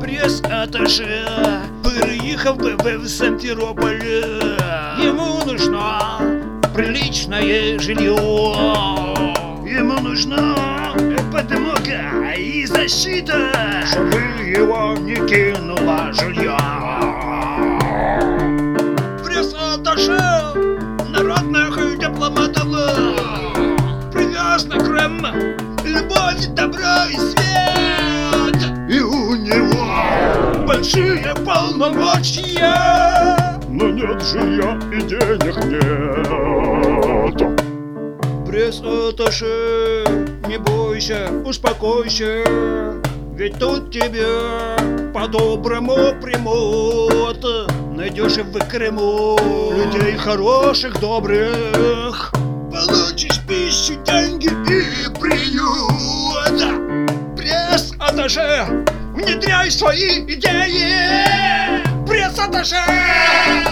Прес-атташе переїхав би в Симферополь. Ему нужно приличное жилье. Защита, чтобы его не кинуло жилье. Пресс-атташе народных дипломатов привез на Крым любовь, добро и свет. И у него большие полномочия. Но нет жилья и денег нет. Пресс-атташе, не бойся, успокойся, ведь тут тебе по-доброму примут. Найдешь в Крыму людей хороших, добрых. Получишь пищу, деньги и приют. Пресс-атташе, внедряй свои идеи. Пресс-атташе,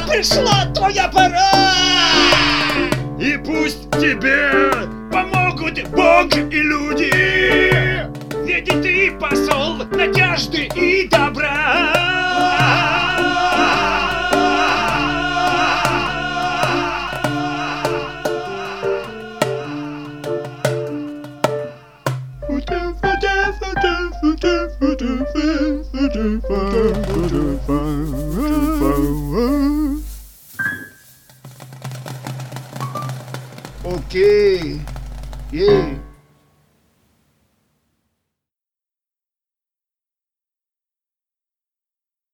пришла твоя пора. И пусть тебе Ok. Yeah.